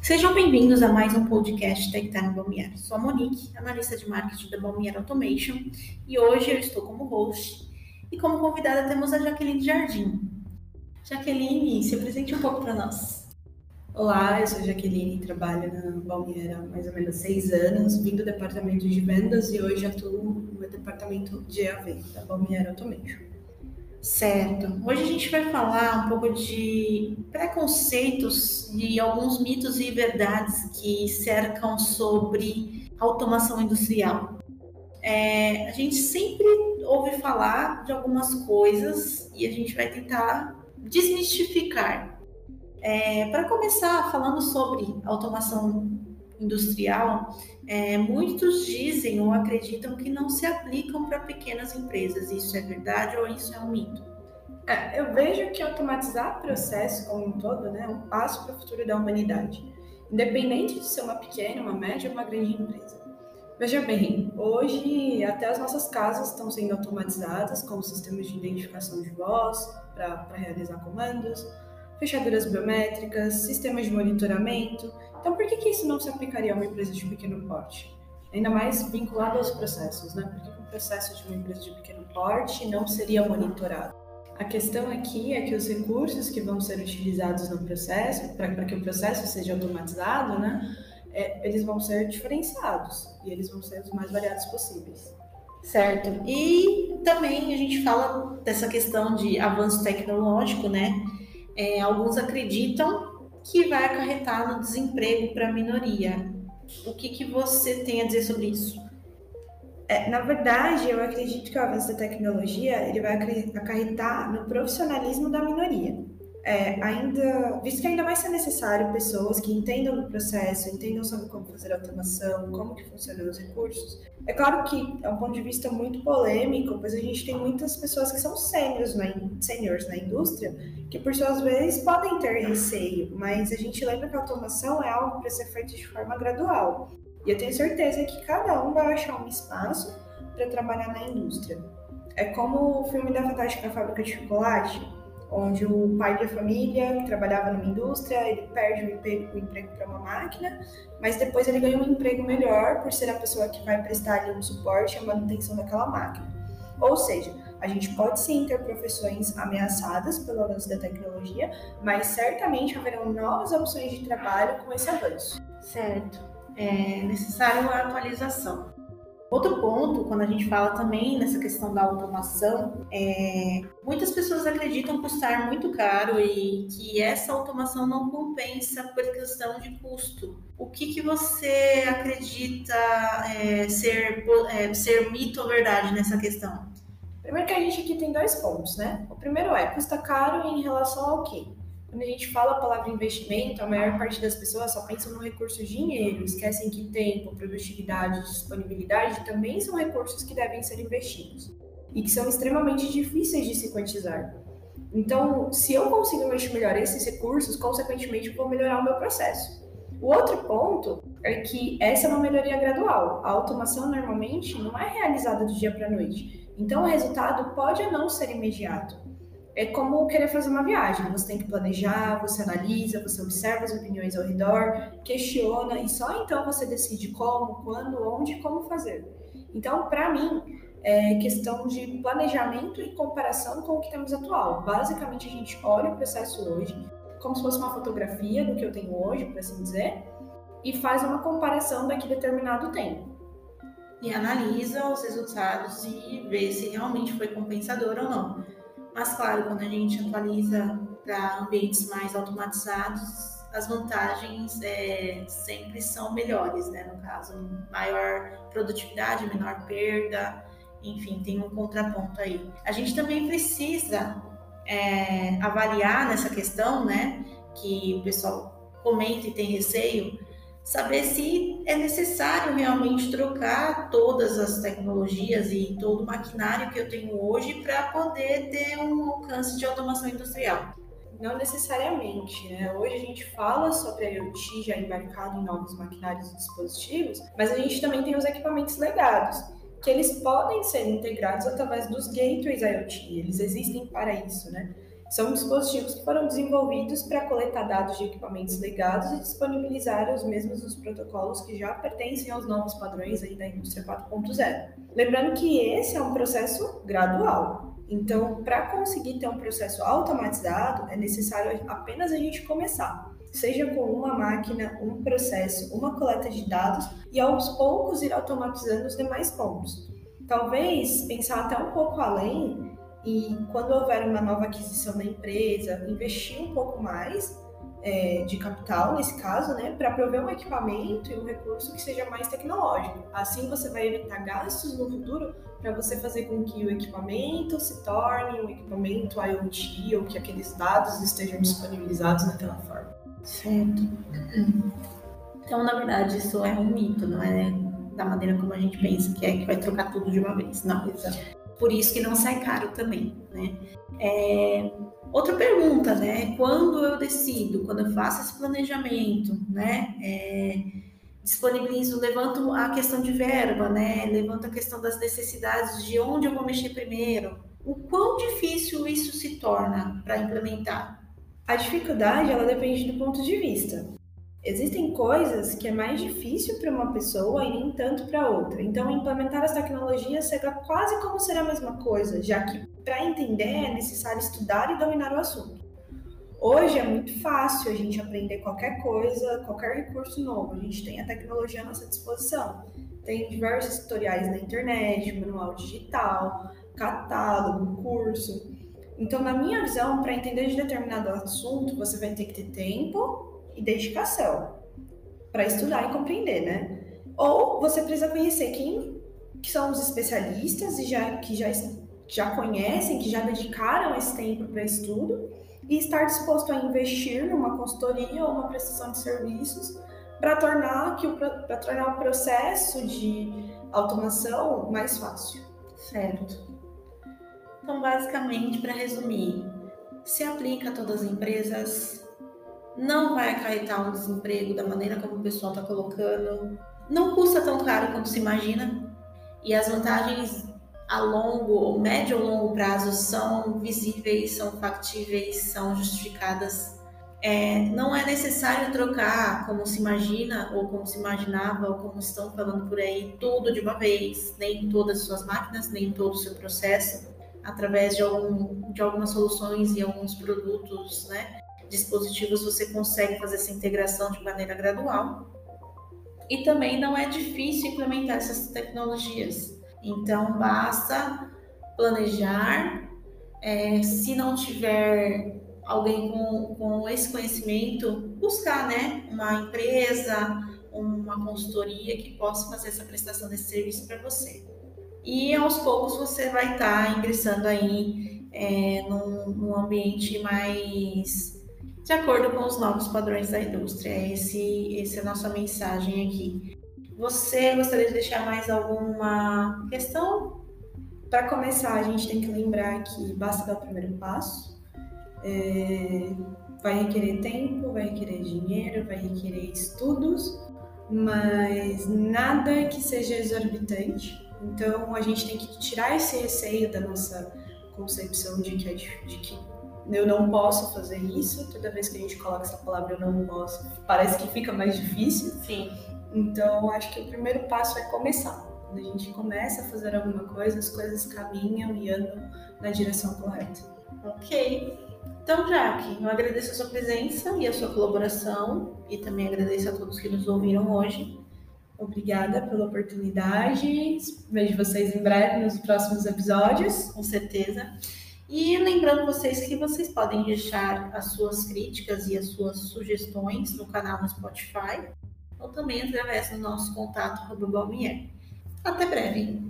Sejam bem-vindos a mais um podcast Tech Time Balmier. Sou a Monique, analista de marketing da Balmier Automation, e hoje eu estou como host e como convidada temos a Jaqueline Jardim. Jaqueline, se apresente um pouco para nós. Olá, eu sou a Jaqueline, trabalho na Balmier há mais ou menos seis anos, vim do departamento de vendas e hoje atuo no departamento de EAV da Balmier Automation. Certo. Hoje a gente vai falar um pouco de preconceitos e alguns mitos e verdades que cercam sobre automação industrial. É, a gente sempre ouve falar de algumas coisas e a gente vai tentar desmistificar. É, Para começar, falando sobre automação industrial, é, muitos dizem ou acreditam que não se aplicam para pequenas empresas. Isso é verdade ou isso é um mito? É, eu vejo que automatizar processo como um todo né, é um passo para o futuro da humanidade, independente de ser uma pequena, uma média ou uma grande empresa. Veja bem, hoje até as nossas casas estão sendo automatizadas com sistemas de identificação de voz para realizar comandos, fechaduras biométricas, sistemas de monitoramento. Então, por que, que isso não se aplicaria a uma empresa de pequeno porte? Ainda mais vinculado aos processos, né? Por que, o processo de uma empresa de pequeno porte não seria monitorado? A questão aqui é que os recursos que vão ser utilizados no processo, para que o processo seja automatizado, né, é, eles vão ser diferenciados e eles vão ser os mais variados possíveis. Certo. E também a gente fala dessa questão de avanço tecnológico, né? é, alguns acreditam que vai acarretar no desemprego para a minoria. O que, que você tem a dizer sobre isso? É, na verdade, eu acredito que o avanço da tecnologia ele vai acarretar no profissionalismo da minoria é, ainda, visto que ainda vai ser necessário pessoas que entendam do processo, entendam sobre como fazer automação, como que funcionam os recursos. É claro que é um ponto de vista muito polêmico, pois a gente tem muitas pessoas que são seniors na, na indústria, que por suas vezes podem ter receio, mas a gente lembra que a automação é algo para ser feito de forma gradual. E eu tenho certeza que cada um vai achar um espaço para trabalhar na indústria. É como o filme da Fantástica Fábrica de Chocolate, onde o pai de família, que trabalhava numa indústria, ele perde o emprego, emprego para uma máquina, mas depois ele ganha um emprego melhor por ser a pessoa que vai prestar ali um suporte e a manutenção daquela máquina. Ou seja, a gente pode sim ter profissões ameaçadas pelo avanço da tecnologia, mas certamente haverão novas opções de trabalho com esse avanço. Certo. É necessário a atualização. Outro ponto, quando a gente fala também nessa questão da automação, é, muitas pessoas acreditam custar muito caro e que essa automação não compensa por questão de custo. O que, que você acredita é, ser, é, ser mito ou verdade nessa questão? Primeiro que a gente aqui tem dois pontos, né? O primeiro é, custa caro em relação ao quê? Quando a gente fala a palavra investimento, a maior parte das pessoas só pensam no recurso dinheiro, esquecem que tempo, produtividade, disponibilidade também são recursos que devem ser investidos e que são extremamente difíceis de se quantizar. Então, se eu consigo investir melhor esses recursos, consequentemente, vou melhorar o meu processo. O outro ponto é que essa é uma melhoria gradual. A automação normalmente não é realizada do dia para a noite. Então, o resultado pode não ser imediato é como querer fazer uma viagem. Você tem que planejar, você analisa, você observa as opiniões ao redor, questiona e só então você decide como, quando, onde e como fazer. Então, para mim, é questão de planejamento e comparação com o que temos atual. Basicamente, a gente olha o processo hoje como se fosse uma fotografia do que eu tenho hoje, por assim dizer, e faz uma comparação daqui a determinado tempo. E analisa os resultados e vê se realmente foi compensador ou não. Mas, claro, quando a gente atualiza para ambientes mais automatizados, as vantagens é, sempre são melhores, né? No caso, maior produtividade, menor perda, enfim, tem um contraponto aí. A gente também precisa é, avaliar nessa questão, né? Que o pessoal comenta e tem receio, saber se é necessário realmente trocar todas as tecnologias e todo o maquinário que eu tenho hoje para poder ter um alcance de automação industrial. Não necessariamente, né? Hoje a gente fala sobre a IoT já embarcado em novos maquinários e dispositivos, mas a gente também tem os equipamentos legados, que eles podem ser integrados através dos gateways IoT, eles existem para isso, né? São dispositivos que foram desenvolvidos para coletar dados de equipamentos legados e disponibilizar os mesmos nos protocolos que já pertencem aos novos padrões aí da indústria 4.0. Lembrando que esse é um processo gradual. Então, para conseguir ter um processo automatizado, é necessário apenas a gente começar, seja com uma máquina, um processo, uma coleta de dados e aos poucos ir automatizando os demais pontos. Talvez pensar até um pouco além e quando houver uma nova aquisição da empresa, investir um pouco mais é, de capital, nesse caso, né, para prover um equipamento e um recurso que seja mais tecnológico. Assim você vai evitar gastos no futuro para você fazer com que o equipamento se torne um equipamento IoT ou que aqueles dados estejam disponibilizados naquela forma. Certo. Então, na verdade, isso é um mito, não é da maneira como a gente pensa, que é que vai trocar tudo de uma vez. Não, exato por isso que não sai caro também, né? É, outra pergunta, né? Quando eu decido, quando eu faço esse planejamento, né? É, disponibilizo, levanto a questão de verba, né? Levanto a questão das necessidades, de onde eu vou mexer primeiro. O quão difícil isso se torna para implementar? A dificuldade, ela depende do ponto de vista. Existem coisas que é mais difícil para uma pessoa e nem tanto para outra. Então, implementar as tecnologias será quase como ser a mesma coisa, já que para entender é necessário estudar e dominar o assunto. Hoje é muito fácil a gente aprender qualquer coisa, qualquer recurso novo. A gente tem a tecnologia à nossa disposição. Tem diversos tutoriais na internet, manual digital, catálogo, curso. Então, na minha visão, para entender de determinado assunto, você vai ter que ter tempo e dedicação para estudar e compreender, né? Ou você precisa conhecer quem que são os especialistas e já que já já conhecem, que já dedicaram esse tempo para estudo e estar disposto a investir numa consultoria ou uma prestação de serviços para tornar que para tornar o processo de automação mais fácil. Certo. Então, basicamente, para resumir, se aplica a todas as empresas, não vai acarretar um desemprego da maneira como o pessoal está colocando, não custa tão caro quanto se imagina, e as vantagens a longo, médio ou longo prazo são visíveis, são factíveis, são justificadas. É, não é necessário trocar como se imagina, ou como se imaginava, ou como estão falando por aí, tudo de uma vez, nem todas as suas máquinas, nem todo o seu processo, através de, algum, de algumas soluções e alguns produtos, né? Dispositivos você consegue fazer essa integração de maneira gradual. E também não é difícil implementar essas tecnologias. Então, basta planejar. É, se não tiver alguém com, com esse conhecimento, buscar né, uma empresa, uma consultoria que possa fazer essa prestação desse serviço para você. E aos poucos você vai estar tá ingressando aí é, num, num ambiente mais de acordo com os novos padrões da indústria. Esse, esse é a nossa mensagem aqui. Você gostaria de deixar mais alguma questão? Para começar, a gente tem que lembrar que basta dar o primeiro passo. É, vai requerer tempo, vai requerer dinheiro, vai requerer estudos, mas nada que seja exorbitante. Então, a gente tem que tirar esse receio da nossa concepção de que, é, de que eu não posso fazer isso. Toda vez que a gente coloca essa palavra eu não posso, parece que fica mais difícil. Sim. Então, acho que o primeiro passo é começar. Quando a gente começa a fazer alguma coisa, as coisas caminham e andam na direção correta. Ok. Então, Jaque, eu agradeço a sua presença e a sua colaboração e também agradeço a todos que nos ouviram hoje. Obrigada pela oportunidade. Vejo vocês em breve nos próximos episódios. Com certeza. E lembrando vocês que vocês podem deixar as suas críticas e as suas sugestões no canal no Spotify ou também através do nosso contato Balmier. Até breve!